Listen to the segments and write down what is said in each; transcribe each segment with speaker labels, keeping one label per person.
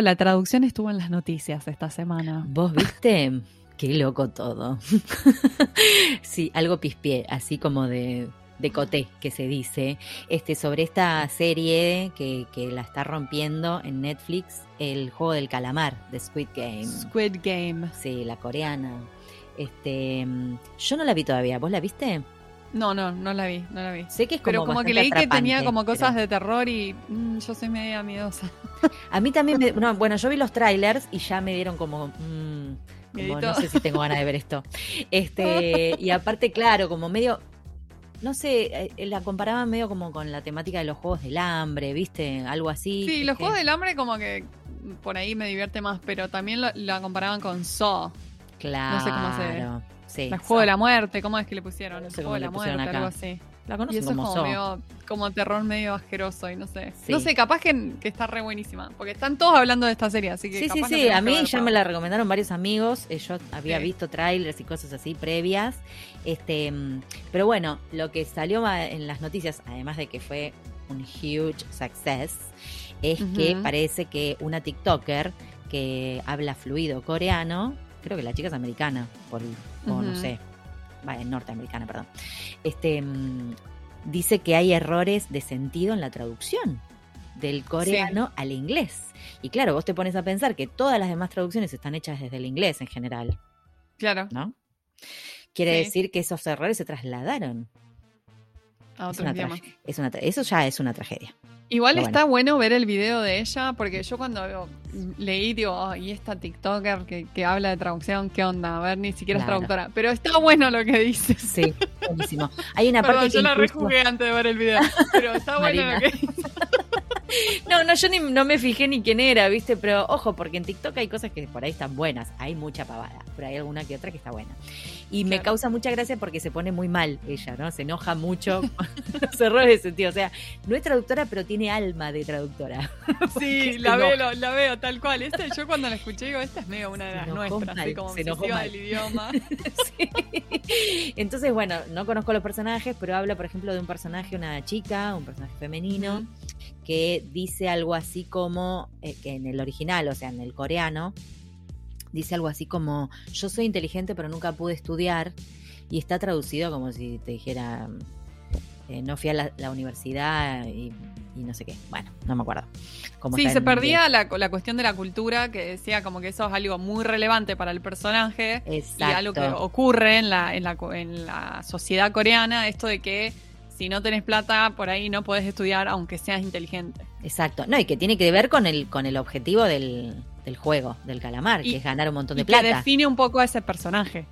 Speaker 1: La traducción estuvo en las noticias esta semana.
Speaker 2: ¿Vos viste? Qué loco todo. sí, algo pispié, así como de, de coté que se dice, este, sobre esta serie que, que, la está rompiendo en Netflix, el juego del calamar de Squid Game.
Speaker 1: Squid Game.
Speaker 2: Sí, la coreana. Este, yo no la vi todavía, ¿vos la viste?
Speaker 1: No, no, no la vi, no la vi.
Speaker 2: Sé que es como
Speaker 1: Pero como que leí que tenía como
Speaker 2: pero-
Speaker 1: cosas de terror y mm, yo soy media miedosa.
Speaker 2: A mí también me, no, bueno, yo vi los trailers y ya me dieron como, mm, como no sé si tengo ganas de ver esto. Este, y aparte, claro, como medio no sé, eh, la comparaban medio como con la temática de los juegos del hambre, ¿viste? Algo así.
Speaker 1: Sí, los
Speaker 2: que-
Speaker 1: Juegos del Hambre como que por ahí me divierte más, pero también lo- la comparaban con Saw,
Speaker 2: Claro.
Speaker 1: no sé cómo se-
Speaker 2: Sí,
Speaker 1: el Juego de la Muerte, ¿cómo es que le pusieron?
Speaker 2: No
Speaker 1: el
Speaker 2: sé
Speaker 1: Juego de la Muerte,
Speaker 2: acá.
Speaker 1: algo así.
Speaker 2: La
Speaker 1: Y
Speaker 2: conocen
Speaker 1: eso es
Speaker 2: como
Speaker 1: como,
Speaker 2: Saw.
Speaker 1: medio, como terror medio asqueroso y no sé.
Speaker 2: Sí.
Speaker 1: No sé, capaz que, que está re buenísima, porque están todos hablando de esta serie, así que
Speaker 2: Sí, sí,
Speaker 1: capaz
Speaker 2: sí. A mí ya
Speaker 1: todo.
Speaker 2: me la recomendaron varios amigos. eh, Yo había
Speaker 1: Sí.
Speaker 2: visto trailers y cosas así previas. Este, pero bueno, lo que salió en las noticias, además de que fue un huge success, es que parece que una TikToker que habla fluido coreano, creo que la chica es americana, por, o no sé, va, es norteamericana, perdón. Este mm, dice que hay errores de sentido en la traducción del coreano al inglés. Y claro, vos te pones a pensar que todas las demás traducciones están hechas desde el inglés en general,
Speaker 1: Claro,
Speaker 2: ¿no? Quiere
Speaker 1: Sí.
Speaker 2: decir que esos errores se trasladaron.
Speaker 1: a
Speaker 2: Es
Speaker 1: otro
Speaker 2: una
Speaker 1: idioma.
Speaker 2: tragedia. Es una eso ya es una tragedia.
Speaker 1: Igual
Speaker 2: Pero
Speaker 1: está bueno. ver el video de ella, porque yo cuando veo- leí, digo, "Oh, y esta TikToker que, que habla de traducción, ¿qué onda? A ver, ni siquiera
Speaker 2: Claro.
Speaker 1: es traductora. Pero está bueno lo que dice.
Speaker 2: Sí, buenísimo. Hay una
Speaker 1: Perdón,
Speaker 2: parte que
Speaker 1: yo la
Speaker 2: incluso-
Speaker 1: rejugué antes de ver el video. Pero está bueno lo que dice.
Speaker 2: No, no, yo ni, no me fijé ni quién era, ¿viste? Pero ojo, porque en TikTok hay cosas que por ahí están buenas. Hay mucha pavada, pero hay alguna que otra que está buena. Y me causa mucha gracia porque se pone muy mal ella, ¿no? Se enoja mucho con los errores de sentido. O sea, no es traductora, pero tiene alma de traductora.
Speaker 1: Sí, la
Speaker 2: enoja.
Speaker 1: veo, la veo tal cual. Esta, yo cuando la escuché digo, esta es medio una de
Speaker 2: Se
Speaker 1: las nuestras, así
Speaker 2: mal,
Speaker 1: como
Speaker 2: se
Speaker 1: del idioma.
Speaker 2: Sí. Entonces, bueno, no conozco los personajes, pero habla, por ejemplo, de un personaje, una chica, un personaje femenino,
Speaker 1: Ujú.
Speaker 2: Que dice algo así como, eh, que en el original, o sea, en el coreano, dice algo así como, yo soy inteligente pero nunca pude estudiar, y está traducido como si te dijera, eh, no fui a la, la universidad y, y no sé qué, bueno, no me acuerdo. cómo
Speaker 1: Sí, se perdía la, la cuestión de la cultura, que decía como que eso es algo muy relevante para el personaje.
Speaker 2: inglés.
Speaker 1: Y algo que
Speaker 2: Exacto.
Speaker 1: ocurre en la, en, la, en la sociedad coreana, esto de que si no tenés plata, por ahí no podés estudiar aunque seas inteligente.
Speaker 2: Exacto. No, y que tiene que ver con el, con el objetivo del, del juego, del calamar,
Speaker 1: Y-
Speaker 2: que es ganar un montón
Speaker 1: Y
Speaker 2: de
Speaker 1: que
Speaker 2: plata.
Speaker 1: define un poco a ese personaje.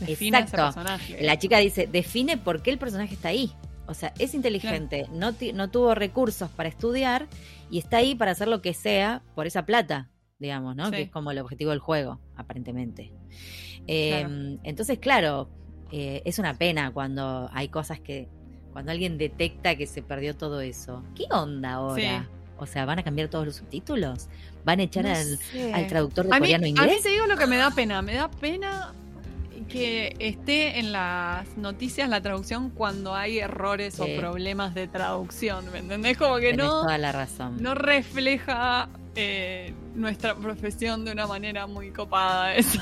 Speaker 1: Define a ese
Speaker 2: Exacto.
Speaker 1: personaje.
Speaker 2: La chica dice, define por qué el personaje está ahí. O sea, es inteligente, no, ti- no tuvo recursos para estudiar y está ahí para hacer lo que sea por esa plata, digamos, ¿no?
Speaker 1: Sí.
Speaker 2: Que es como el objetivo del juego, aparentemente. Eh,
Speaker 1: Claro.
Speaker 2: Entonces, claro, eh, es una pena cuando hay cosas que, cuando alguien detecta que se perdió todo eso. ¿Qué onda ahora?
Speaker 1: Sí.
Speaker 2: O sea, ¿van a cambiar todos los subtítulos? ¿Van a echar
Speaker 1: No
Speaker 2: al, traductor de
Speaker 1: a mí,
Speaker 2: coreano a
Speaker 1: a mí
Speaker 2: inglés?
Speaker 1: te digo lo que me da pena. Me da pena que esté en las noticias la traducción cuando hay errores
Speaker 2: Sí.
Speaker 1: o problemas de traducción. ¿Me entendés? Como que
Speaker 2: Tenés
Speaker 1: no,
Speaker 2: toda la razón.
Speaker 1: no refleja eh, nuestra profesión de una manera muy copada eso.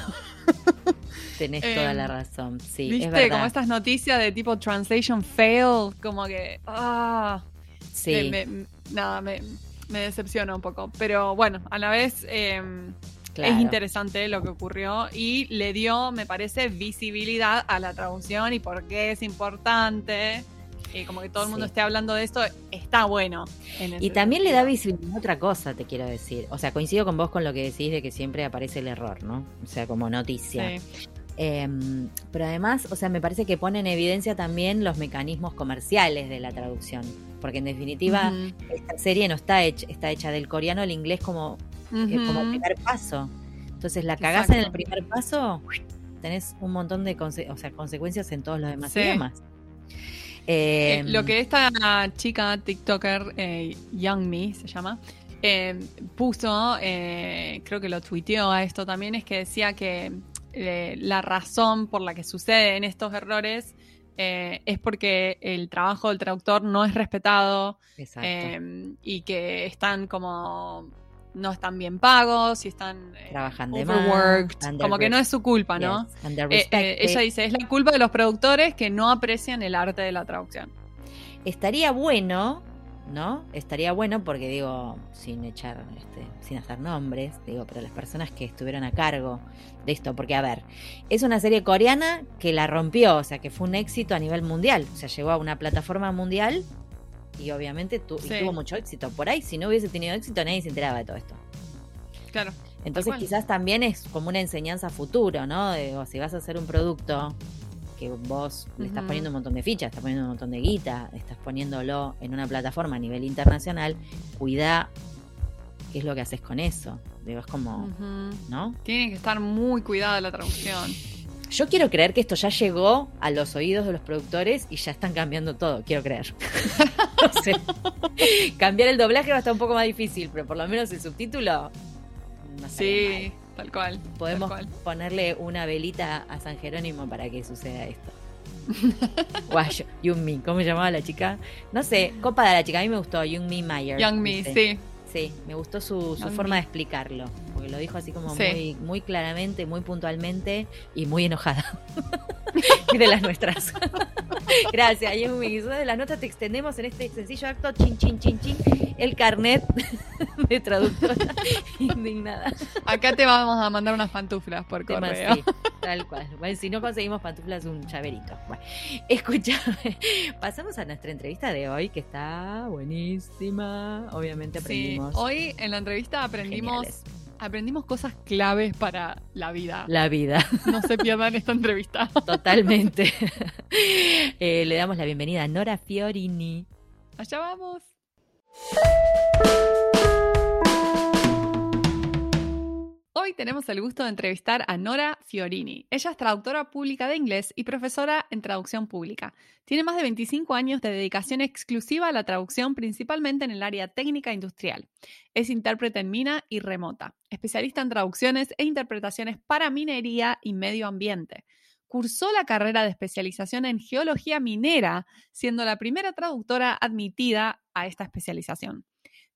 Speaker 2: Tenés toda
Speaker 1: Em,
Speaker 2: la razón. Sí, es
Speaker 1: ¿Viste?
Speaker 2: verdad.
Speaker 1: Como estas noticias de tipo translation fail, como que... Ah,
Speaker 2: Sí.
Speaker 1: me- me- nada, me, me decepciona un poco. Pero bueno, a la vez... eh,
Speaker 2: Claro.
Speaker 1: Es interesante lo que ocurrió y le dio, me parece, visibilidad a la traducción y por qué es importante. Y como que todo el mundo
Speaker 2: Sí.
Speaker 1: esté hablando de esto, está bueno. en
Speaker 2: Y también le da visibilidad a otra cosa, te quiero decir. O sea, coincido con vos con lo que decís de que siempre aparece el error, ¿no? O sea, como noticia.
Speaker 1: Sí,
Speaker 2: Em, pero además, o sea, me parece que pone en evidencia también los mecanismos comerciales de la traducción. Porque en definitiva, esta serie no está hecha, está hecha del coreano al inglés como, eh, como primer paso. Entonces, la cagás en el primer paso, tenés un montón de conse- o sea, consecuencias en todos los demás
Speaker 1: Sí.
Speaker 2: idiomas.
Speaker 1: Eh,
Speaker 2: Em,
Speaker 1: lo que esta chica TikToker, eh, Young Me se llama, eh, puso, eh, creo que lo tuiteó a esto también, es que decía que eh, la razón por la que suceden estos errores eh, es porque el trabajo del traductor no es respetado eh, y que están como no están bien pagos, si están eh,
Speaker 2: Trabajan de
Speaker 1: overworked,
Speaker 2: más,
Speaker 1: como que no es su culpa, no Eh, eh, ella dice, es la culpa de los productores que no aprecian el arte de la traducción.
Speaker 2: Estaría bueno, ¿no? Estaría bueno porque digo, sin echar, este, sin hacer nombres, digo, pero las personas que estuvieron a cargo de esto, porque a ver, es una serie coreana que la rompió, o sea, que fue un éxito a nivel mundial, o sea, llegó a una plataforma mundial y obviamente tu- y tuvo mucho éxito. Por ahí, si no hubiese tenido éxito, nadie se enteraba de todo esto.
Speaker 1: Claro.
Speaker 2: Entonces quizás también es como una enseñanza futuro, ¿no? De, o si vas a hacer un producto que vos le estás poniendo un montón de fichas, estás poniendo un montón de guita, estás poniéndolo en una plataforma a nivel internacional, cuida qué es lo que haces con eso. Digo, es como,
Speaker 1: Ujú.
Speaker 2: ¿no?
Speaker 1: Tiene que estar muy cuidada la traducción.
Speaker 2: Yo quiero creer que esto ya llegó a los oídos de los productores y ya están cambiando todo, quiero creer. no sé. Cambiar el doblaje va a estar un poco más difícil, pero por lo menos el subtítulo no mal.
Speaker 1: Sí, tal cual.
Speaker 2: Podemos
Speaker 1: tal cual.
Speaker 2: ponerle una velita a San Jerónimo para que suceda esto. Guayo, Young ¿cómo se llamaba la chica? No sé, copa de la chica, a mí me gustó, Young Mi Mayer.
Speaker 1: Young Me,
Speaker 2: dice.
Speaker 1: sí.
Speaker 2: Sí, me gustó su, forma de explicarlo, porque lo dijo así como
Speaker 1: Sí.
Speaker 2: muy, muy claramente, muy puntualmente y muy enojada. y de las nuestras. Gracias, Young Mi. Sos de las notas te extendemos en este sencillo acto, chin, chin, chin, chin, el carnet de traductora indignada.
Speaker 1: Acá te vamos a mandar unas pantuflas por correo.
Speaker 2: tal cual. Bueno, si no conseguimos pantuflas, un llaverito. Bueno, escúchame. Pasamos a nuestra entrevista de hoy, que está buenísima. Obviamente
Speaker 1: Sí,
Speaker 2: aprendimos
Speaker 1: hoy en la entrevista aprendimos,
Speaker 2: geniales.
Speaker 1: aprendimos cosas claves para la vida.
Speaker 2: la vida,
Speaker 1: No se pierdan esta entrevista.
Speaker 2: totalmente. Eh, le damos la bienvenida a Nora Fiorini.
Speaker 1: Allá vamos. Hoy tenemos el gusto de entrevistar a Nora Fiorini. Ella es traductora pública de inglés y profesora en traducción pública. Tiene más de 25 años de dedicación exclusiva a la traducción, principalmente en el área técnica industrial. Es intérprete en mina y remota, especialista en traducciones e interpretaciones para minería y medio ambiente. Cursó la carrera de especialización en geología minera, siendo la primera traductora admitida a esta especialización.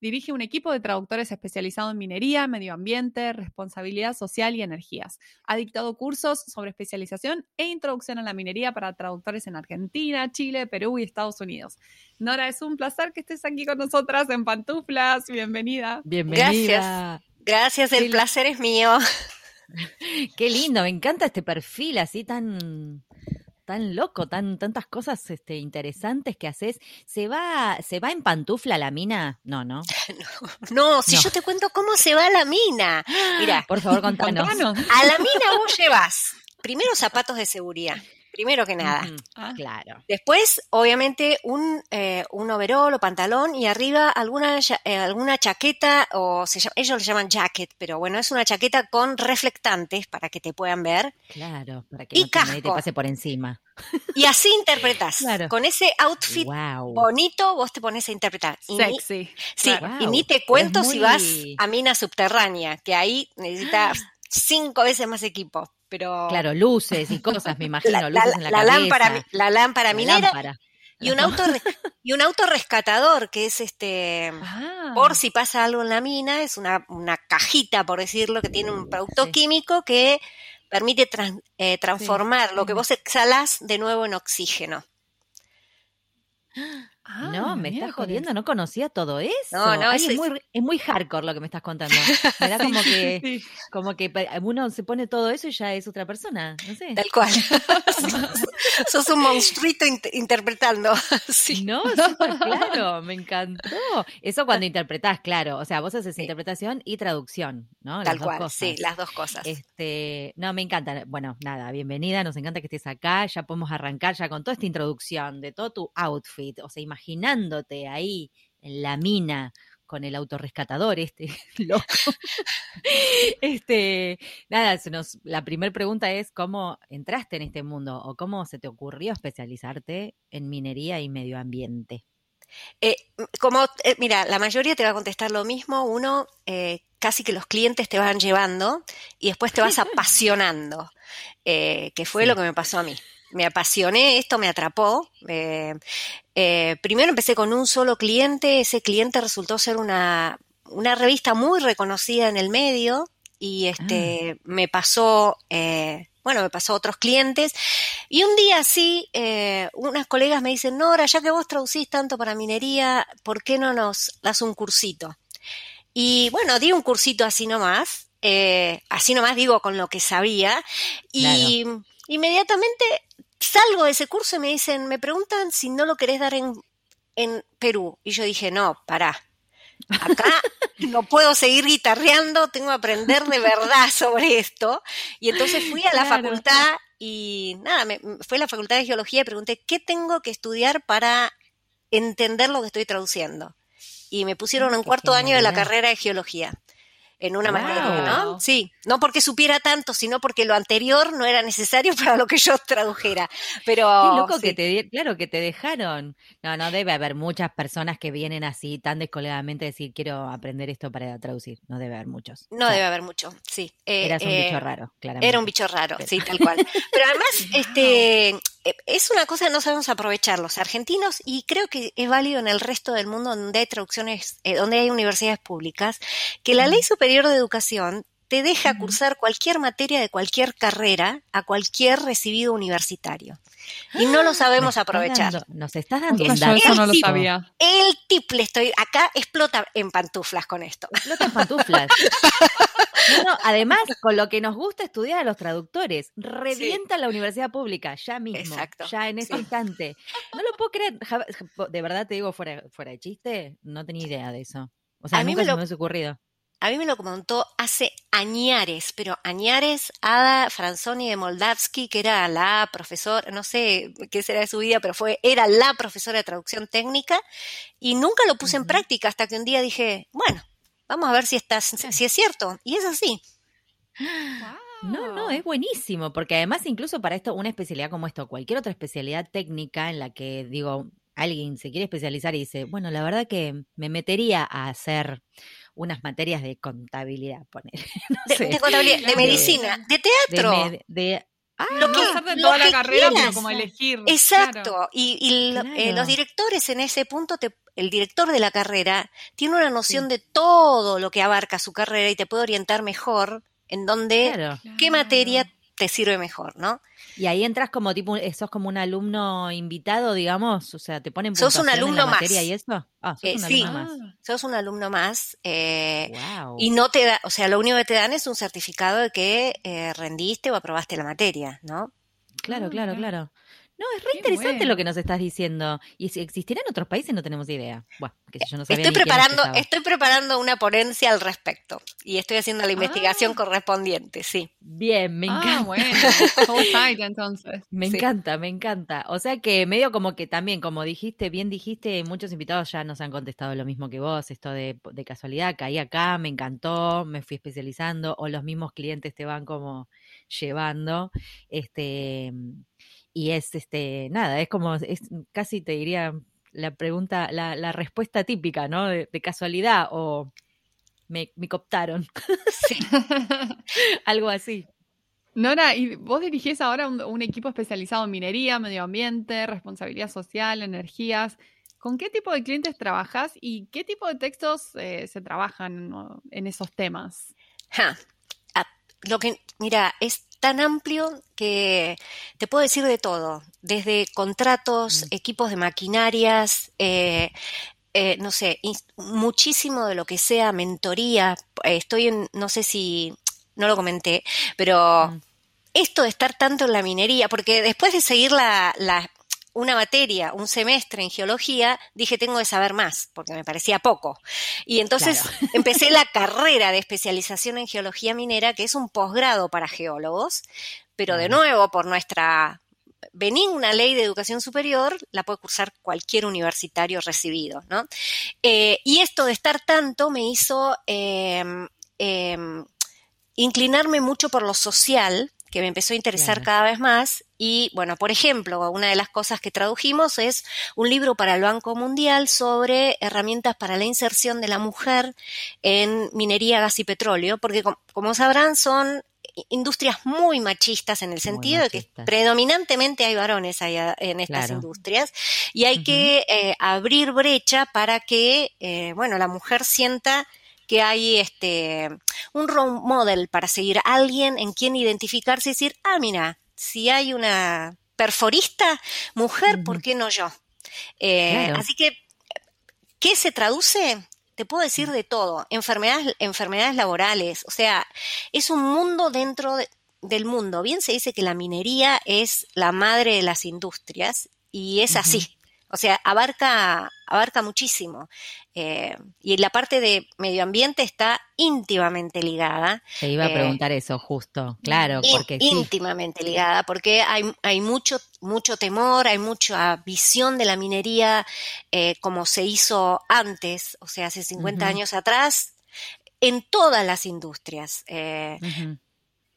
Speaker 1: Dirige un equipo de traductores especializado en minería, medio ambiente, responsabilidad social y energías. Ha dictado cursos sobre especialización e introducción a la minería para traductores en Argentina, Chile, Perú y Estados Unidos. Nora, es un placer que estés aquí con nosotras en Pantuflas. Bienvenida.
Speaker 2: Bienvenida.
Speaker 3: Gracias, el
Speaker 2: Qué-
Speaker 3: placer es mío.
Speaker 2: Qué lindo, me encanta este perfil así tan tan loco, tan tantas cosas este, interesantes que haces. ¿Se va se va en pantufla la mina? No, no.
Speaker 3: No, si
Speaker 2: No.
Speaker 3: yo te cuento cómo se va a la mina. Mira,
Speaker 2: Por favor, contanos.
Speaker 1: Contanos.
Speaker 3: a la mina vos llevas primero zapatos de seguridad, primero que nada.
Speaker 1: Ah,
Speaker 2: Claro.
Speaker 3: Después, obviamente, un, eh, un overol o pantalón y arriba alguna, eh, alguna chaqueta, o se llama- ellos le llaman jacket, pero bueno, es una chaqueta con reflectantes para que te puedan ver.
Speaker 2: Claro, para que
Speaker 3: Y
Speaker 2: no te, nadie te pase por encima.
Speaker 3: Y así interpretas.
Speaker 2: Claro.
Speaker 3: Con ese outfit
Speaker 2: Wow.
Speaker 3: bonito, vos te pones a interpretar. Y ni-
Speaker 1: Sexy.
Speaker 3: Sí, y ni te cuento si vas a mina subterránea, que ahí necesitas cinco veces más equipo. Pero
Speaker 2: Claro, luces y cosas, me imagino,
Speaker 3: la,
Speaker 2: luces
Speaker 3: la-
Speaker 2: en la,
Speaker 3: la
Speaker 2: cabeza,
Speaker 3: lámpara, la lámpara
Speaker 2: la
Speaker 3: minera
Speaker 2: lámpara.
Speaker 3: y un auto y un auto rescatador que es este
Speaker 1: Ah.
Speaker 3: por si pasa algo en la mina, es una, una cajita, por decirlo, que tiene un producto
Speaker 2: Sí.
Speaker 3: químico que permite eh, transformar lo que vos exhalás de nuevo en oxígeno.
Speaker 1: Ah,
Speaker 2: no, me estás jodiendo, no conocía todo eso.
Speaker 3: No, no,
Speaker 2: Ay, es,
Speaker 3: es-
Speaker 2: muy, es muy hardcore lo que me estás contando. Me da como que,
Speaker 1: Sí.
Speaker 2: como que uno se pone todo eso y ya es otra persona. No sé.
Speaker 3: Tal cual. Sos un monstruito int- interpretando. Sí.
Speaker 2: No, claro, me encantó. Eso cuando interpretás, claro. O sea, vos haces
Speaker 3: Sí.
Speaker 2: interpretación y traducción, ¿no? Las
Speaker 3: Tal
Speaker 2: dos
Speaker 3: cual,
Speaker 2: cosas.
Speaker 3: sí, las dos cosas.
Speaker 2: Este, no, me encanta. Bueno, nada, bienvenida, nos encanta que estés acá. Ya podemos arrancar ya con toda esta introducción de todo tu outfit, o sea, imaginándote ahí en la mina con el autorrescatador este loco. Este, nada, se nos, la primera pregunta es cómo entraste en este mundo o cómo se te ocurrió especializarte en minería y medio ambiente.
Speaker 3: Eh, como, eh, mira, la mayoría te va a contestar lo mismo. Uno, eh, casi que los clientes te van llevando y después te vas apasionando, que fue
Speaker 2: Sí.
Speaker 3: lo que me pasó a mí. Me apasioné, esto me atrapó. eh, eh, primero empecé con un solo cliente, ese cliente resultó ser una una revista muy reconocida en el medio y este me pasó eh, bueno, me pasó a otros clientes. Y un día sí, eh, unas colegas me dicen, Nora, ya que vos traducís tanto para minería, ¿por qué no nos das un cursito? Y bueno, di un cursito así nomás, eh, así nomás digo con lo que sabía, y inmediatamente salgo de ese curso y me dicen, me preguntan si no lo querés dar en, en Perú. Y yo dije, no, pará, Acá no puedo seguir guitarreando, tengo que aprender de verdad sobre esto. Y entonces fui a la facultad y nada, me, fue a la facultad de geología y pregunté, ¿qué tengo que estudiar para entender lo que estoy traduciendo? Y me pusieron en cuarto año de la carrera de geología en una materia, ¿no? Sí, no porque supiera tanto, sino porque lo anterior no era necesario para lo que yo tradujera. Pero
Speaker 2: Qué loco que te claro que te dejaron. No, no debe haber muchas personas que vienen así tan descolegadamente a decir quiero aprender esto para traducir. No debe haber muchos.
Speaker 3: No debe haber mucho, sí.
Speaker 2: Eh, Eras un bicho eh, raro, claramente.
Speaker 3: Era un bicho raro, sí, tal cual. Pero además, este es una cosa que no sabemos aprovechar los argentinos y creo que es válido en el resto del mundo donde hay traducciones, eh, donde hay universidades públicas, que la Ley Superior de Educación te deja cursar cualquier materia de cualquier carrera a cualquier recibido universitario. Y no lo sabemos aprovechar.
Speaker 2: nos estás dando
Speaker 1: un dato. Eso no lo sabía.
Speaker 3: El tip le estoy, acá explota en pantuflas con esto.
Speaker 2: Explota en pantuflas. además, con lo que nos gusta estudiar a los traductores, revienta la universidad pública, ya mismo, ya en ese instante. No lo puedo creer, de verdad te digo fuera, fuera de chiste, no tenía idea de eso. O sea, a mí me lo... se me ha ocurrido.
Speaker 3: A mí me lo comentó hace añares, pero añares Ada Franzoni de Moldavsky, que era la profesora, no sé qué será de su vida, pero fue, era la profesora de traducción técnica, y nunca lo puse en práctica hasta que un día dije, bueno, vamos a ver si, está, si es cierto. Y es así.
Speaker 2: No, no, es buenísimo, porque además incluso para esto, una especialidad como esto, cualquier otra especialidad técnica en la que, digo, alguien se quiere especializar y dice, bueno, la verdad que me metería a hacer unas materias de contabilidad, poner.
Speaker 3: de, contabilidad, de medicina, de teatro.
Speaker 1: De, ah, lo que, hacer de toda la carrera, pero como elegir.
Speaker 3: Exacto. Y, eh, los directores en ese punto, te, el director de la carrera tiene una noción de todo lo que abarca su carrera y te puede orientar mejor en dónde, qué materia te sirve mejor, ¿no?
Speaker 2: Y ahí entras como tipo, sos como un alumno invitado, digamos, o sea, te ponen
Speaker 3: sos un alumno en
Speaker 2: la materia y eso.
Speaker 3: Ah, sos eh, un sí, alumno más. sos un alumno más. Eh, Y no te da, o sea, lo único que te dan es un certificado de que eh, rendiste o aprobaste la materia, ¿no?
Speaker 2: Claro, claro, claro. No, es re interesante lo que nos estás diciendo. Y si existirá en otros países no tenemos idea. Bueno, que yo no sabía
Speaker 3: estoy preparando, estoy preparando una ponencia al respecto y estoy haciendo la investigación ah. correspondiente, sí.
Speaker 2: Bien, me ah, encanta.
Speaker 1: Ah, bueno. entonces.
Speaker 2: Me encanta, me encanta. O sea que medio como que también, como dijiste, bien dijiste, muchos invitados ya nos han contestado lo mismo que vos, esto de, de casualidad, caí acá, me encantó, me fui especializando, o los mismos clientes te van como llevando. Este y es este, nada, es como, es casi te diría la pregunta, la, la respuesta típica, ¿no? De, casualidad o me, me cooptaron. Sí. Algo así.
Speaker 1: Nora, y vos dirigís ahora un, equipo especializado en minería, medio ambiente, responsabilidad social, energías. ¿Con qué tipo de clientes trabajas y qué tipo de textos eh, se trabajan en esos temas?
Speaker 3: Lo que, mira, es tan amplio que te puedo decir de todo, desde contratos, mm. equipos de maquinarias, eh, eh, no sé, muchísimo de lo que sea mentoría. Estoy en, no sé si, no lo comenté, pero mm. esto de estar tanto en la minería, porque después de seguir la, la una materia, un semestre en geología, dije tengo que saber más, porque me parecía poco. Y entonces empecé la carrera de especialización en geología minera, que es un posgrado para geólogos, pero de nuevo, por nuestra benigna ley de educación superior, la puede cursar cualquier universitario recibido, ¿no? Eh, y esto de estar tanto me hizo em, em, inclinarme mucho por lo social, que me empezó a interesar cada vez más. Y bueno, por ejemplo, una de las cosas que tradujimos es un libro para el Banco Mundial sobre herramientas para la inserción de la mujer en minería, gas y petróleo, porque como, sabrán son industrias muy machistas en el sentido de que predominantemente hay varones en estas industrias y hay que eh, abrir brecha para que, eh, bueno, la mujer sienta que hay este, un role model para seguir, alguien en quien identificarse y decir, ah, mira, si hay una perforista mujer, ¿por qué no yo? Eh, así que, ¿qué se traduce? Te puedo decir de todo, enfermedades, enfermedades laborales, o sea, es un mundo dentro del mundo. Bien se dice que la minería es la madre de las industrias y es así. O sea, abarca, abarca muchísimo. Eh, y la parte de medio ambiente está íntimamente ligada.
Speaker 2: Te iba a eh, preguntar eso justo, claro, porque
Speaker 3: íntimamente ligada, porque hay, hay mucho, mucho temor, hay mucha visión de la minería eh, como se hizo antes, o sea, hace 50 años atrás, en todas las industrias.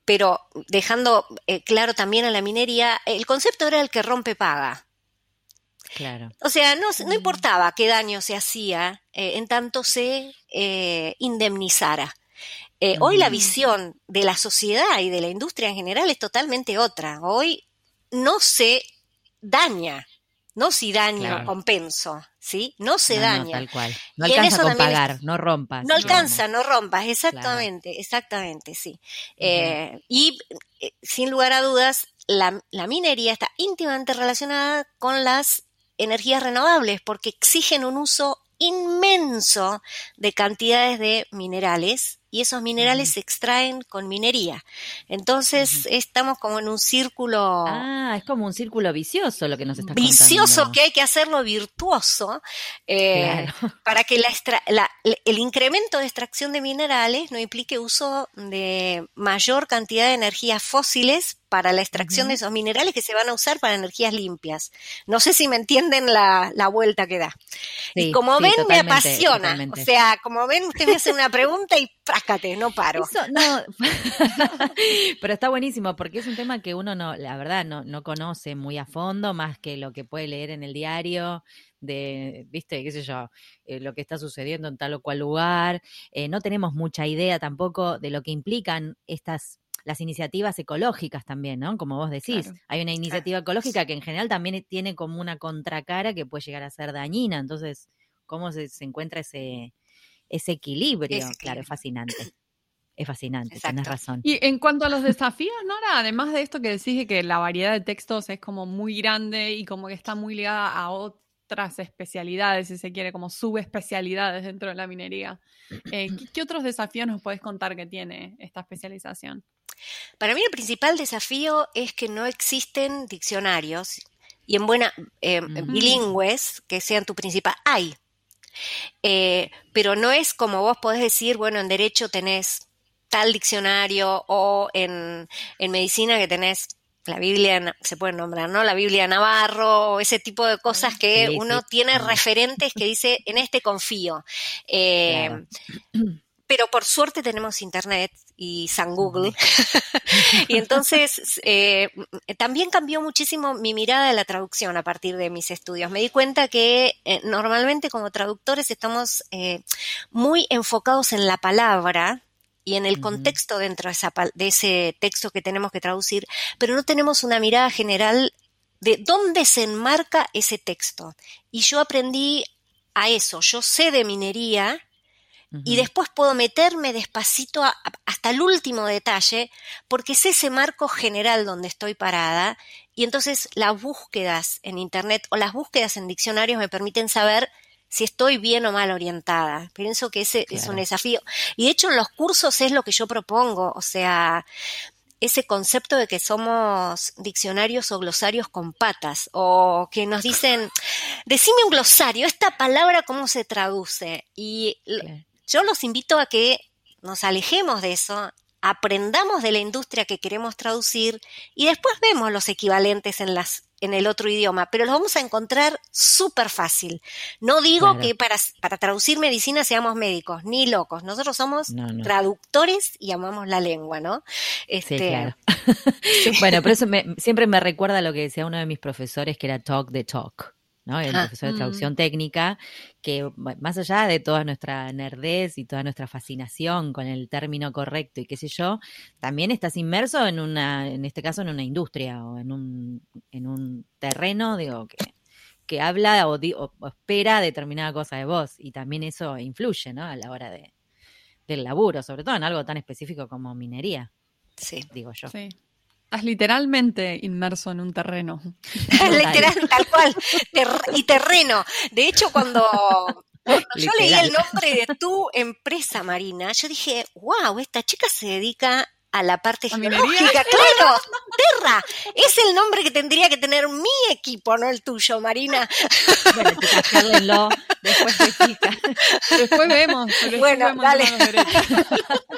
Speaker 3: Pero dejando claro también a la minería, el concepto era el que rompe paga.
Speaker 2: Claro.
Speaker 3: O sea, no, no importaba qué daño se hacía eh, en tanto se eh, indemnizara. Eh, hoy la visión de la sociedad y de la industria en general es totalmente otra. Hoy no se daña, no si daño compenso, ¿sí? No se daña.
Speaker 2: tal cual. No alcanza a pagar, no rompas.
Speaker 3: No alcanza, no rompas, exactamente, exactamente, sí. y sin lugar a dudas, la, la, minería está íntimamente relacionada con las energías renovables porque exigen un uso inmenso de cantidades de minerales y esos minerales se extraen con minería. Entonces estamos como en un círculo...
Speaker 2: Ah, es como un círculo vicioso lo que nos está
Speaker 3: Vicioso que hay que hacerlo virtuoso eh, para que la, el incremento de extracción de minerales no implique uso de mayor cantidad de energías fósiles para la extracción de esos minerales que se van a usar para energías limpias. No sé si me entienden la, vuelta que da. y como ven, me apasiona. O sea, como ven, usted me hace una pregunta y no paro.
Speaker 2: no, pero está buenísimo porque es un tema que uno no, la verdad, no, no conoce muy a fondo, más que lo que puede leer en el diario de, viste, qué sé yo, eh, lo que está sucediendo en tal o cual lugar. Eh, no tenemos mucha idea tampoco de lo que implican estas las iniciativas ecológicas también, ¿no? Como vos decís, hay una iniciativa ecológica que en general también tiene como una contracara que puede llegar a ser dañina, entonces, ¿cómo se encuentra ese, ese equilibrio, claro, es fascinante. Es fascinante, tienes razón.
Speaker 1: Y en cuanto a los desafíos, Nora, además de esto que decís que la variedad de textos es como muy grande y como que está muy ligada a otras especialidades, si se quiere, como subespecialidades dentro de la minería, eh, ¿qué, otros desafíos nos puedes contar que tiene esta especialización?
Speaker 3: Para mí el principal desafío es que no existen diccionarios y en buena eh, bilingües que sean tu principal. Hay, eh, pero no es como vos podés decir, bueno, en derecho tenés tal diccionario o en, en medicina que tenés la Biblia, se puede nombrar, ¿no? La Biblia Navarro, o ese tipo de cosas que uno tiene referentes que dice, en este confío. Eh, pero por suerte tenemos Internet y San Google. y entonces eh, también cambió muchísimo mi mirada de la traducción a partir de mis estudios. Me di cuenta que eh, normalmente como traductores estamos eh, muy enfocados en la palabra y en el contexto dentro de, esa, de ese texto que tenemos que traducir, pero no tenemos una mirada general de dónde se enmarca ese texto. Y yo aprendí a eso. Yo sé de minería, y después puedo meterme despacito hasta el último detalle porque es ese marco general donde estoy parada y entonces las búsquedas en Internet o las búsquedas en diccionarios me permiten saber si estoy bien o mal orientada. Pienso que ese es un desafío. Y de hecho en los cursos es lo que yo propongo, o sea, ese concepto de que somos diccionarios o glosarios con patas, o que nos dicen, decime un glosario, esta palabra cómo se traduce. Y yo los invito a que nos alejemos de eso, aprendamos de la industria que queremos traducir y después vemos los equivalentes en las en el otro idioma, pero los vamos a encontrar súper fácil. No digo que para, para, traducir medicina seamos médicos, ni locos. Nosotros somos traductores y amamos la lengua, ¿no?
Speaker 2: Este, sí, claro. bueno, pero eso siempre me recuerda lo que decía uno de mis profesores, que era talk the talk. ¿No? El profesor de traducción técnica, que más allá de toda nuestra nerdez y toda nuestra fascinación con el término correcto y qué sé yo, también estás inmerso en una, en este caso, en una industria o en un, en un terreno, digo, que, que habla o, espera determinada cosa de vos y también eso influye, ¿no? A la hora de, del laburo, sobre todo en algo tan específico como minería,
Speaker 3: Sí.
Speaker 2: digo yo.
Speaker 1: Sí. Estás literalmente inmerso en un terreno.
Speaker 3: Literal, tal cual. Ter- y terreno. De hecho, cuando, cuando yo leí el nombre de tu empresa, Marina, yo dije, wow, esta chica se dedica a la parte
Speaker 1: ¿A minería?
Speaker 3: geológica. Claro, Terra. Es el nombre que tendría que tener mi equipo, no el tuyo, Marina.
Speaker 2: Bueno, chicas, después de chica.
Speaker 1: Después vemos. pero
Speaker 3: Bueno,
Speaker 1: vemos
Speaker 3: dale.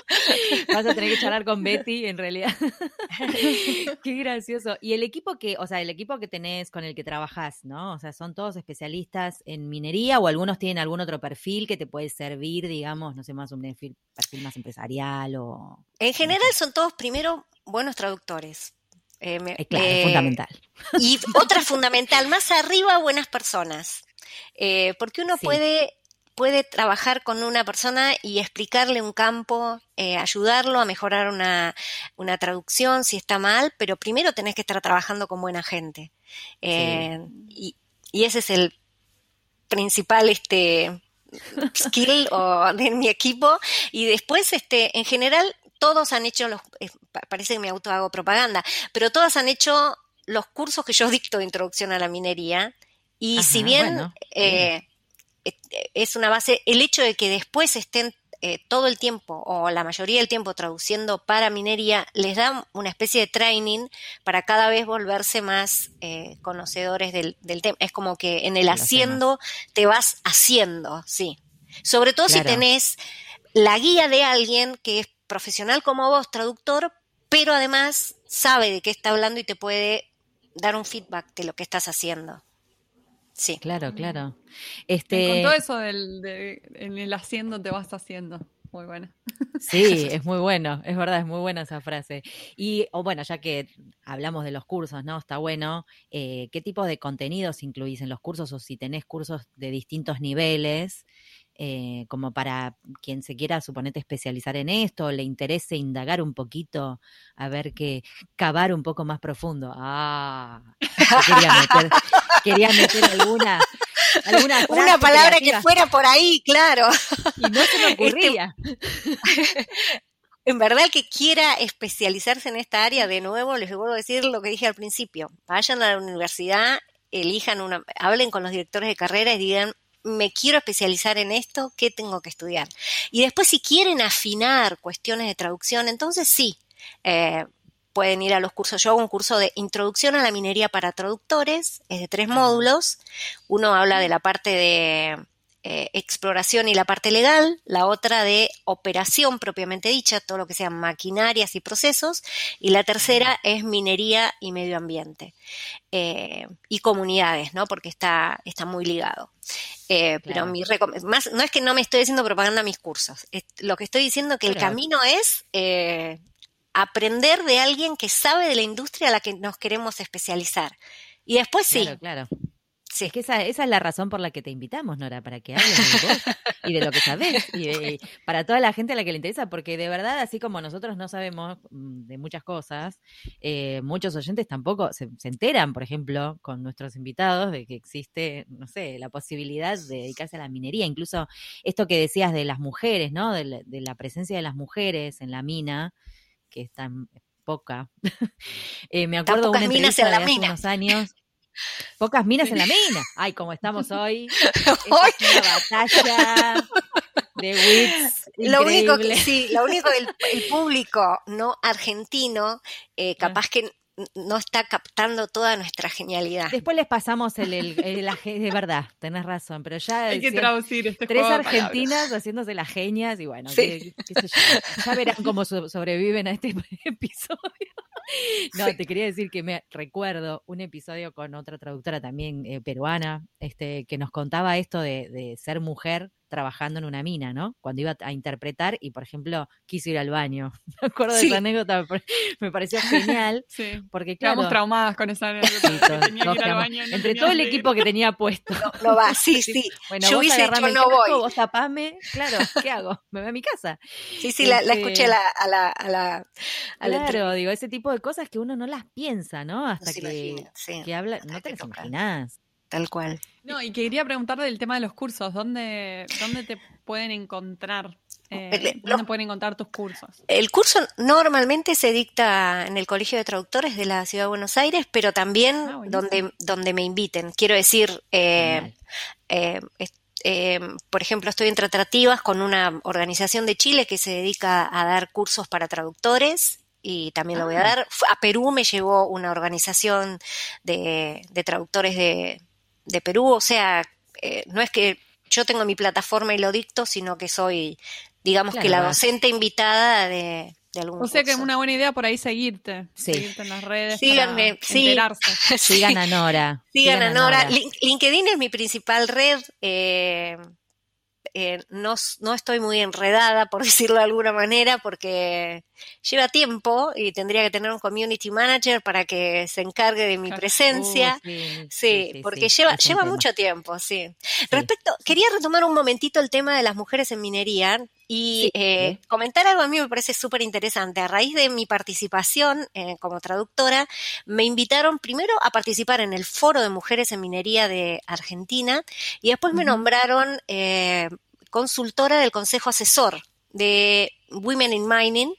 Speaker 2: Vas a tener que charlar con Betty, en realidad. Qué gracioso. Y el equipo que, o sea, el equipo que tenés con el que trabajás, ¿no? O sea, son todos especialistas en minería o algunos tienen algún otro perfil que te puede servir, digamos, no sé, más un perfil, perfil más empresarial o...
Speaker 3: En general son todos primero buenos traductores. Eh, me-
Speaker 2: Eh, claro,
Speaker 3: eh,
Speaker 2: fundamental.
Speaker 3: Y otra fundamental, más arriba, buenas personas. Eh, porque uno
Speaker 2: Sí.
Speaker 3: puede, puede trabajar con una persona y explicarle un campo, ayudarlo a mejorar una, una traducción si está mal, pero primero tenés que estar trabajando con buena gente. Y, y ese es el principal este, skill o, de mi equipo. Y después, este, en general, todos han hecho los, eh, pa- parece que me auto hago propaganda, pero todos han hecho los cursos que yo dicto de introducción a la minería. Y
Speaker 2: Ajá,
Speaker 3: si bien
Speaker 2: bueno,
Speaker 3: eh, eh, es una base, el hecho de que después estén eh, todo el tiempo o la mayoría del tiempo traduciendo para minería les da una especie de training para cada vez volverse más eh, conocedores del, del tema. Es como que en el haciendo te vas haciendo, sí. Sobre todo si tenés la guía de alguien que es profesional como vos, traductor, pero además sabe de qué está hablando y te puede dar un feedback de lo que estás haciendo. Sí.
Speaker 2: Claro, claro. Este,
Speaker 1: encantó eso del, de, en el haciendo te vas haciendo. Muy buena.
Speaker 2: Sí, es muy bueno, es verdad, es muy buena esa frase. Y, o bueno, ya que hablamos de los cursos, ¿no? Está bueno. eh, ¿Qué tipo de contenidos incluís en los cursos o si tenés cursos de distintos niveles? Eh, como para quien se quiera, suponete, especializar en esto, le interese indagar un poquito, a ver que cavar un poco más profundo. Ah, quería meter, quería meter alguna, alguna
Speaker 3: Una palabra
Speaker 2: creativa,
Speaker 3: que fuera por ahí, claro.
Speaker 2: y no se me
Speaker 3: Este,
Speaker 2: ocurría.
Speaker 3: En verdad, el que quiera especializarse en esta área, de nuevo, les vuelvo a decir lo que dije al principio. Vayan a la universidad, elijan una, hablen con los directores de carrera y digan, me quiero especializar en esto, ¿qué tengo que estudiar? Y después, si quieren afinar cuestiones de traducción, entonces sí, eh, pueden ir a los cursos. Yo hago un curso de introducción a la minería para traductores, es de tres módulos. Uno habla de la parte de eh, exploración y la parte legal, la otra de operación propiamente dicha, todo lo que sean maquinarias y procesos, y la tercera es minería y medio ambiente. Eh, y comunidades, ¿no? Porque está, está muy ligado. Eh, Pero mi más, no es que no me estoy haciendo propaganda a mis cursos, es- lo que estoy diciendo que el camino es aprender de alguien que sabe de la industria a la que nos queremos especializar. Y después sí,
Speaker 2: Claro, claro.
Speaker 3: Sí.
Speaker 2: Es que esa, esa es la razón por la que te invitamos, Nora, para que hables de vos y de lo que sabés. Y de- para toda la gente a la que le interesa, porque de verdad, así como nosotros no sabemos mm, de muchas cosas, eh, muchos oyentes tampoco se, se enteran, por ejemplo, con nuestros invitados, de que existe, no sé, la posibilidad de dedicarse a la minería. Incluso esto que decías de las mujeres, ¿no? De la, de la presencia de las mujeres en la mina, que es tan poca. Eh, me acuerdo una
Speaker 3: minas en la
Speaker 2: de hace
Speaker 3: mina.
Speaker 2: unos años. Pocas minas en la mina. Ay, como estamos hoy.
Speaker 3: Hoy-
Speaker 2: es una batalla de wits.
Speaker 3: Lo único que sí, lo único que el, el público no argentino eh,
Speaker 2: Ah.
Speaker 3: capaz que no está captando toda nuestra genialidad.
Speaker 2: Después les pasamos el, el, el- de verdad, tenés razón, pero ya
Speaker 1: Hay que traducir este
Speaker 2: tres
Speaker 1: juego de
Speaker 2: argentinas haciéndose las genias y bueno,
Speaker 3: Sí.
Speaker 2: qué- qué sé yo. ya verán cómo so- sobreviven a este episodio. No, te quería decir que me recuerdo un episodio con otra traductora también eh, peruana, este, que nos contaba esto de, de ser mujer trabajando en una mina, ¿no? Cuando iba a interpretar y, por ejemplo, quiso ir al baño. Me acuerdo de esa anécdota, me pareció genial,
Speaker 1: Sí.
Speaker 2: porque claro,
Speaker 1: Quedamos traumadas con esa anécdota.
Speaker 2: sí,
Speaker 1: que
Speaker 2: todos-
Speaker 1: tenía
Speaker 2: todos
Speaker 1: que ir al
Speaker 2: quedamos-
Speaker 1: baño, no
Speaker 2: entre todo el equipo que tenía puesto.
Speaker 3: No, no va, sí, sí.
Speaker 2: Bueno,
Speaker 3: Yo
Speaker 2: vos
Speaker 3: hubiese
Speaker 2: el
Speaker 3: no
Speaker 2: casco,
Speaker 3: voy.
Speaker 2: vos tapame, claro, ¿qué hago? Me voy a mi casa.
Speaker 3: Sí, sí, la, la
Speaker 2: Este,
Speaker 3: escuché a la, a la, a la, a la entrevista.
Speaker 2: Claro, digo, ese tipo de cosas que uno no las piensa, ¿no? Hasta que,
Speaker 3: imagina, sí,
Speaker 2: que habla,
Speaker 3: hasta
Speaker 2: no te
Speaker 3: que
Speaker 2: las
Speaker 3: toca.
Speaker 2: imaginás.
Speaker 3: tal cual.
Speaker 1: No, y quería preguntar del tema de los cursos. ¿Dónde, dónde te pueden encontrar? Eh, ¿Dónde pueden encontrar tus cursos?
Speaker 3: El curso normalmente se dicta en el Colegio de Traductores de la Ciudad de Buenos Aires, pero también ah, donde, donde me inviten. Quiero decir, eh, eh, eh, por ejemplo, estoy en tratativas con una organización de Chile que se dedica a dar cursos para traductores y también lo voy a ah. dar. A Perú me llevó una organización de, traductores de, Perú, o sea, eh, no es que yo tengo mi plataforma y lo dicto, sino que soy, digamos que la docente invitada de,
Speaker 1: o sea que es una buena idea por ahí seguirte, seguirte en las redes,
Speaker 3: Síganme, sí.
Speaker 2: Sigan a Nora.
Speaker 3: Sigan, a Nora. LinkedIn es mi principal red. Eh, eh, no, no, estoy muy enredada, por decirlo de alguna manera, porque lleva tiempo y tendría que tener un community manager para que se encargue de mi presencia. Uh, sí, porque lleva, lleva mucho tiempo, sí. Respecto, quería retomar un momentito el tema de las mujeres en minería y eh, comentar algo a mí me parece súper interesante. A raíz de mi participación eh, como traductora, me invitaron primero a participar en el Foro de Mujeres en Minería de Argentina y después me nombraron eh, consultora del Consejo Asesor de Women in Mining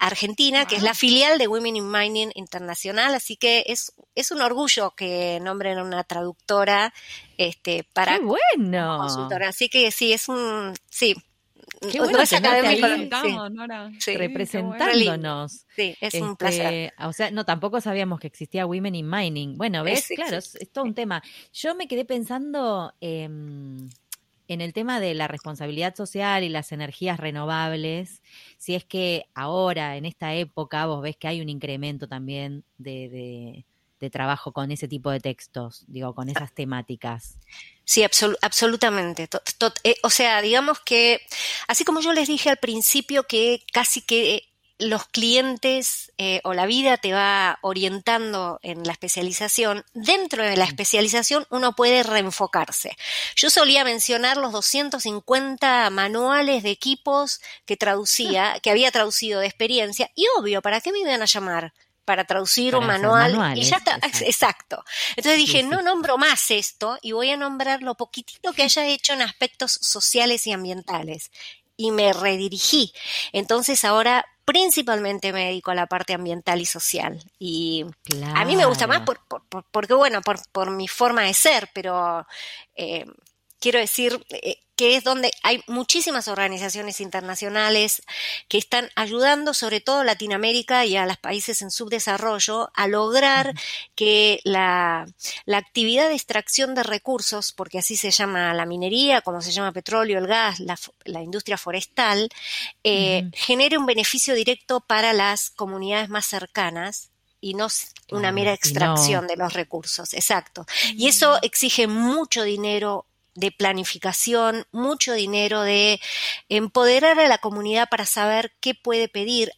Speaker 3: Argentina, que es la filial de Women in Mining Internacional, así que es, es un orgullo que nombren una traductora este, para
Speaker 2: ¡Qué bueno!
Speaker 3: consultora. Así que sí, es un, sí,
Speaker 2: Qué bueno representándonos.
Speaker 3: Sí, es un placer.
Speaker 2: Este, o sea, no, tampoco sabíamos que existía Women in Mining. Bueno, ves, claro, es, todo un tema. Yo me quedé pensando em, en el tema de la responsabilidad social y las energías renovables. Si es que ahora, en esta época, vos ves que hay un incremento también de de trabajo con ese tipo de textos, digo, con esas temáticas.
Speaker 3: Sí, absolutamente. Eh, o sea, digamos que, así como yo les dije al principio que casi que los clientes eh, o la vida te va orientando en la especialización, dentro de la especialización uno puede reenfocarse. Yo solía mencionar los 250 manuales de equipos que traducía, que había traducido de experiencia, y obvio, ¿para qué me iban a llamar? Para traducir un manual y ya está, exacto. Entonces dije, no nombro más esto y voy a nombrar lo poquitito que haya hecho en aspectos sociales y ambientales. Y me redirigí. Entonces ahora principalmente me dedico a la parte ambiental y social. Y a mí me gusta más por, porque, bueno, por, por mi forma de ser, pero eh, quiero decir eh, que es donde hay muchísimas organizaciones internacionales que están ayudando sobre todo a Latinoamérica y a los países en subdesarrollo a lograr que la, actividad de extracción de recursos, porque así se llama la minería, como se llama petróleo, el gas, la, industria forestal, eh, genere un beneficio directo para las comunidades más cercanas y no una mera extracción de los recursos. Exacto. Y eso exige mucho dinero de planificación, mucho dinero, de empoderar a la comunidad para saber qué puede pedir.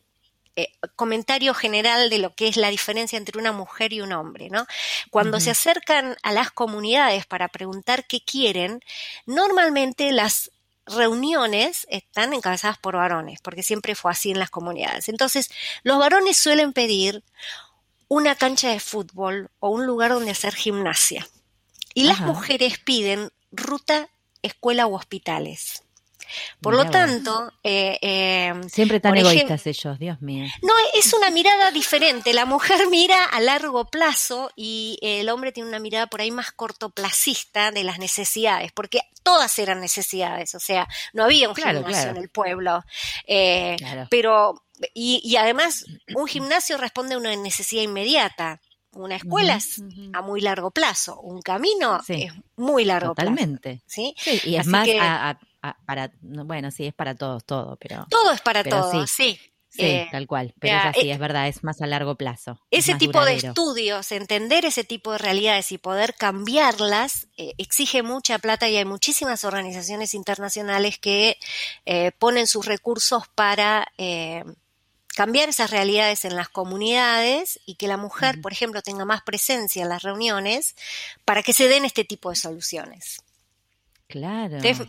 Speaker 3: Eh, comentario general de lo que es la diferencia entre una mujer y un hombre, ¿no? Cuando se acercan a las comunidades para preguntar qué quieren, normalmente las reuniones están encabezadas por varones, porque siempre fue así en las comunidades. Entonces, los varones suelen pedir una cancha de fútbol o un lugar donde hacer gimnasia. Y las mujeres piden ruta, escuela u hospitales. Por lo tanto, eh, eh,
Speaker 2: siempre tan egoístas ellos, Dios mío.
Speaker 3: No, es una mirada diferente. La mujer mira a largo plazo y el hombre tiene una mirada por ahí más cortoplacista de las necesidades, porque todas eran necesidades, o sea, no había un gimnasio en el pueblo, eh, pero y, y además un gimnasio responde a una necesidad inmediata. Una escuela es a muy largo plazo, un camino es muy largo
Speaker 2: Totalmente.
Speaker 3: plazo. ¿sí?
Speaker 2: y es más para, bueno, sí, es para todos, todo, pero...
Speaker 3: Todo es para todos, sí.
Speaker 2: sí. Eh, tal cual, pero es así, eh, es verdad, es más a largo plazo.
Speaker 3: Ese tipo de estudios, entender ese tipo de realidades y poder cambiarlas, eh, exige mucha plata y hay muchísimas organizaciones internacionales que ponen sus recursos para cambiar esas realidades en las comunidades y que la mujer, por ejemplo, tenga más presencia en las reuniones para que se den este tipo de soluciones.
Speaker 2: Claro.
Speaker 3: Ustedes,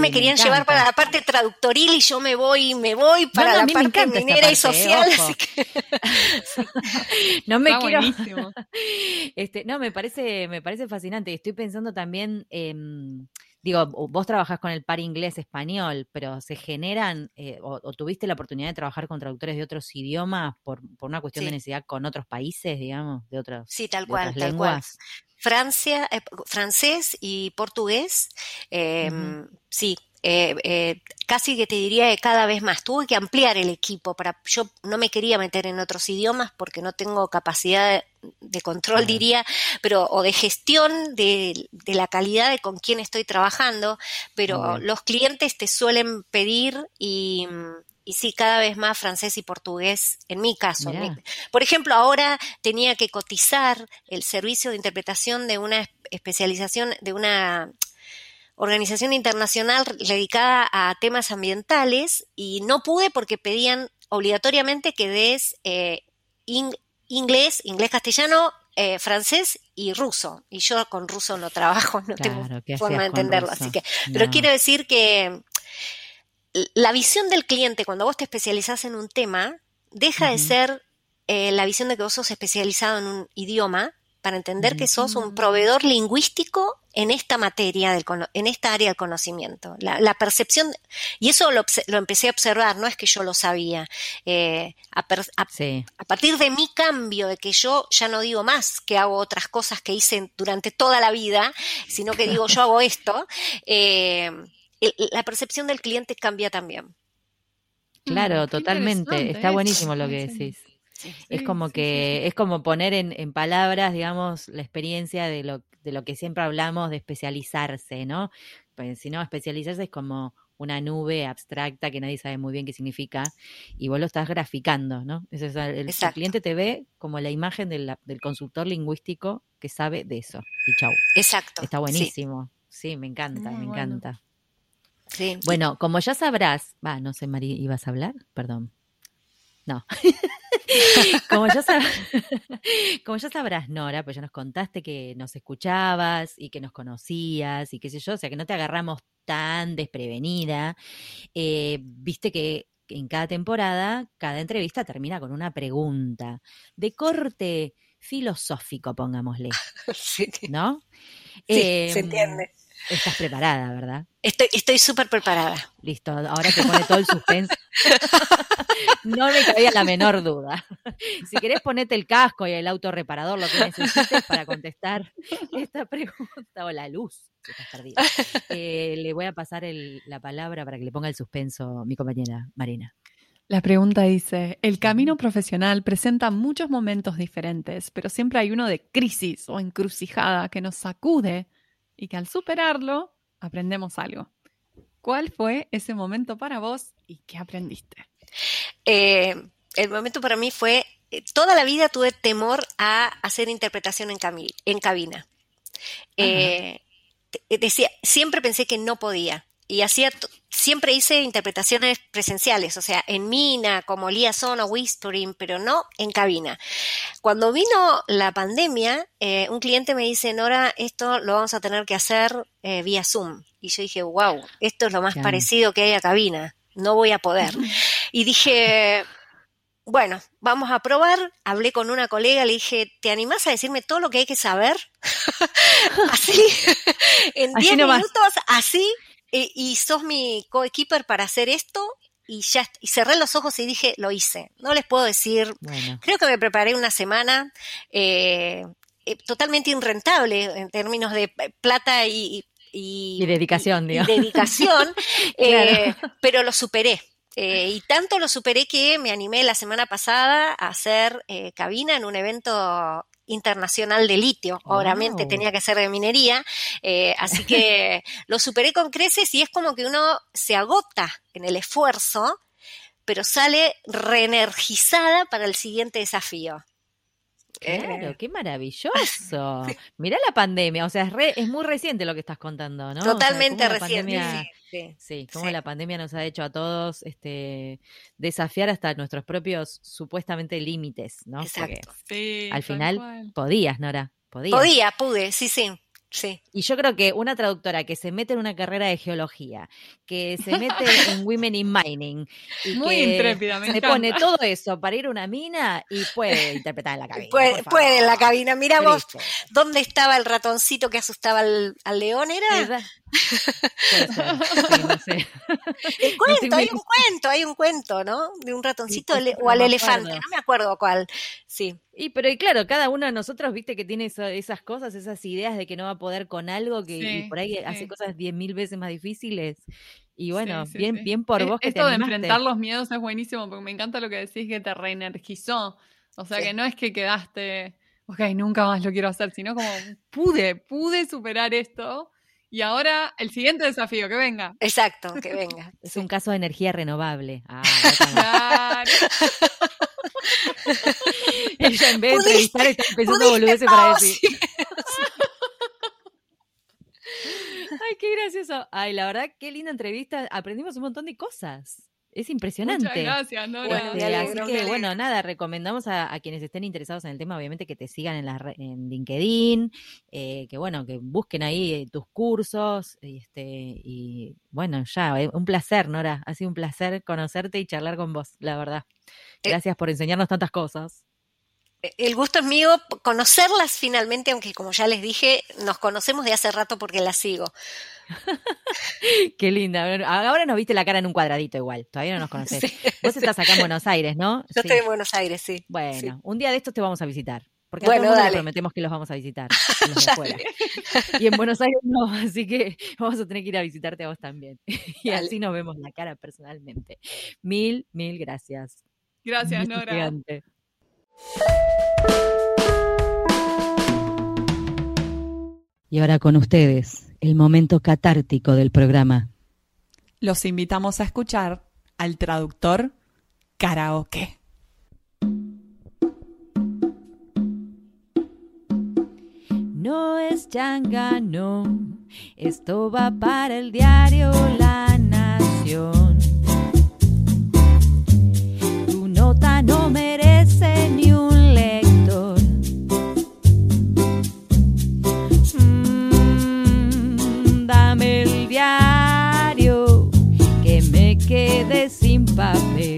Speaker 3: me querían llevar para la parte traductoril y yo me voy, me voy para la parte minera y social.
Speaker 2: no me quiero. Este, no, me parece, me parece fascinante. Estoy pensando también, digo, vos trabajás con el par inglés-español, pero se generan, eh, o, tuviste la oportunidad de trabajar con traductores de otros idiomas por, una cuestión de necesidad con otros países, digamos, de otras
Speaker 3: Sí, tal cual, tal cual. Francia, eh, francés y portugués, em, sí, eh, eh, casi que te diría que cada vez más. Tuve que ampliar el equipo para. Yo no me quería meter en otros idiomas porque no tengo capacidad de, control, diría, pero o de gestión de, la calidad de con quién estoy trabajando. Pero los clientes te suelen pedir y, y sí, cada vez más francés y portugués, en mi caso. Por ejemplo, ahora tenía que cotizar el servicio de interpretación de una especialización, de una organización internacional dedicada a temas ambientales y no pude porque pedían obligatoriamente que des eh, inglés, inglés castellano, eh, francés y ruso. Y yo con ruso no trabajo, no tengo forma de entenderlo. Así que, pero quiero decir que la visión del cliente cuando vos te especializás en un tema deja de ser eh, la visión de que vos sos especializado en un idioma para entender que sos un proveedor lingüístico en esta materia, del, en esta área del conocimiento. La, percepción, y eso lo, empecé a observar, no es que yo lo sabía. Eh, a, partir de mi cambio, de que yo ya no digo más que hago otras cosas que hice durante toda la vida, sino que digo yo hago esto, eh, la percepción del cliente cambia también.
Speaker 2: Claro, mm, totalmente. Está buenísimo lo que decís es como que es como poner en, palabras, digamos, la experiencia de lo, de lo que siempre hablamos de especializarse, ¿no? Pues si no, especializarse es como una nube abstracta que nadie sabe muy bien qué significa y vos lo estás graficando, ¿no? Es, el, cliente te ve como la imagen del, consultor lingüístico que sabe de eso. Y chau.
Speaker 3: Exacto.
Speaker 2: Está buenísimo. Sí, me encanta, me encanta. Bueno, como ya sabrás, va, no sé, María, ¿ibas a hablar? Perdón. No. como, ya como ya sabrás, Nora, pues ya nos contaste que nos escuchabas y que nos conocías y qué sé yo, o sea que no te agarramos tan desprevenida. Eh, viste que en cada temporada, cada entrevista termina con una pregunta de corte filosófico, pongámosle. ¿No?
Speaker 3: Sí, se em, entiende.
Speaker 2: Estás preparada, ¿verdad?
Speaker 3: Estoy súper preparada.
Speaker 2: Listo, ahora te pone todo el suspenso. no me cabía la menor duda. Si querés, ponete el casco y el autorreparador, lo que necesites para contestar esta pregunta, o la luz, que estás perdida. Eh, le voy a pasar la palabra para que le ponga el suspenso mi compañera Marina.
Speaker 1: La pregunta dice, el camino profesional presenta muchos momentos diferentes, pero siempre hay uno de crisis o encrucijada que nos sacude y que al superarlo aprendemos algo. ¿Cuál fue ese momento para vos y qué aprendiste?
Speaker 3: Eh, el momento para mí fue, eh, toda la vida tuve temor a hacer interpretación en, en cabina. Eh, decía, siempre pensé que no podía y hacía siempre hice interpretaciones presenciales, o sea, en mina, como liaison o whispering, pero no en cabina. Cuando vino la pandemia, eh, un cliente me dice, Nora, esto lo vamos a tener que hacer eh, vía Zoom. Y yo dije, wow, esto es lo más parecido que hay a cabina, no voy a poder. Y dije, bueno, vamos a probar. Hablé con una colega, le dije, ¿te animás a decirme todo lo que hay que saber? así, en 10 minutos, así, y sos mi coequiper para hacer esto y ya y cerré los ojos y dije, lo hice. No les puedo decir, creo que me preparé una semana eh, eh, totalmente irrentable en términos de plata y,
Speaker 2: y, dedicación,
Speaker 3: y, dedicación, eh, pero lo superé. y tanto lo superé que me animé la semana pasada a hacer cabina en un evento internacional de litio. Obviamente tenía que ser de minería, eh, así que lo superé con creces y es como que uno se agota en el esfuerzo, pero sale reenergizada para el siguiente desafío.
Speaker 2: Claro, qué maravilloso. Mirá la pandemia, o sea, es, es, muy reciente lo que estás contando, ¿no?
Speaker 3: Totalmente reciente.
Speaker 2: sí, sí, como la pandemia nos ha hecho a todos este, desafiar hasta nuestros propios supuestamente límites, ¿no?
Speaker 3: Exacto.
Speaker 2: al final podías, Nora. Podías.
Speaker 3: Podía, pude, sí, sí. Sí.
Speaker 2: Y yo creo que una traductora que se mete en una carrera de geología, que se mete en Women in Mining, y
Speaker 1: Muy
Speaker 2: que se pone todo eso para ir a una mina y puede interpretar en la cabina.
Speaker 3: Puede, en la cabina. Mira vos, ¿dónde estaba el ratoncito que asustaba al, león? ¿Era?
Speaker 2: Puede ser, sí, no sé.
Speaker 3: El
Speaker 2: No estoy
Speaker 3: cuento, hay un cuento, hay un cuento, ¿no? De un ratoncito
Speaker 2: Sí, pero
Speaker 3: o al
Speaker 2: no
Speaker 3: elefante,
Speaker 2: acuerdo.
Speaker 3: no me acuerdo cuál. Sí,
Speaker 2: Y pero y claro, cada uno de nosotros, viste, que tiene esa- esas cosas, esas ideas de que no va a poder con algo que y por ahí
Speaker 1: sí,
Speaker 2: hace cosas diez mil veces más difíciles. Y bueno,
Speaker 1: Sí, sí,
Speaker 2: bien,
Speaker 1: sí.
Speaker 2: bien por
Speaker 1: Es-
Speaker 2: vos que te
Speaker 1: Esto de enfrentar los miedos es buenísimo porque me encanta lo que decís que te reenergizó. O sea,
Speaker 3: Sí.
Speaker 1: que no es que quedaste, ok, nunca más lo quiero hacer, sino como pude, pude superar esto y ahora el siguiente desafío, que venga.
Speaker 3: exacto, que venga.
Speaker 2: Es un caso de energía renovable. Ah.
Speaker 1: Claro.
Speaker 2: Ella en vez de entrevistar está empezando boludeces para
Speaker 3: Pau,
Speaker 2: decir. Ay, qué gracioso. Ay, la verdad, qué linda entrevista. Aprendimos un montón de cosas. Es impresionante.
Speaker 1: Muchas gracias, Nora.
Speaker 3: Bueno,
Speaker 2: así que, bueno, nada, recomendamos a, a quienes estén interesados en el tema, obviamente, que te sigan en, re- en LinkedIn, eh, que bueno, que busquen ahí eh, tus cursos, y este, y bueno, ya, eh, un placer, Nora, ha sido un placer conocerte y charlar con vos, la verdad.
Speaker 3: Eh,
Speaker 2: Gracias por enseñarnos tantas cosas.
Speaker 3: El gusto es mío conocerlas finalmente, aunque como ya les dije, nos conocemos de hace rato porque las sigo.
Speaker 2: Qué linda. Ahora nos viste la cara en un cuadradito igual, todavía no nos conoces.
Speaker 3: Sí,
Speaker 2: Vos
Speaker 3: sí.
Speaker 2: estás acá en Buenos Aires, ¿no?
Speaker 3: Yo
Speaker 2: Sí.
Speaker 3: estoy en Buenos Aires, sí.
Speaker 2: Bueno,
Speaker 3: sí.
Speaker 2: un día de estos te vamos a visitar. Porque a
Speaker 3: Bueno,
Speaker 2: todo el mundo le
Speaker 3: dale.
Speaker 2: prometemos que los vamos a visitar. a los de afuera. Y en Buenos Aires no, así que vamos a tener que ir a visitarte a vos también. Y
Speaker 3: Dale.
Speaker 2: así nos vemos la cara personalmente. Mil, mil gracias.
Speaker 1: Gracias, Nora.
Speaker 2: gigante. Y ahora con ustedes, el momento catártico del programa.
Speaker 1: Los invitamos a escuchar al traductor karaoke.
Speaker 2: No es changa, no. Esto va para el diario La Nación. Tu nota no merece quede sin papel.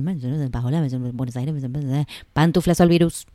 Speaker 2: en Pantuflas al virus.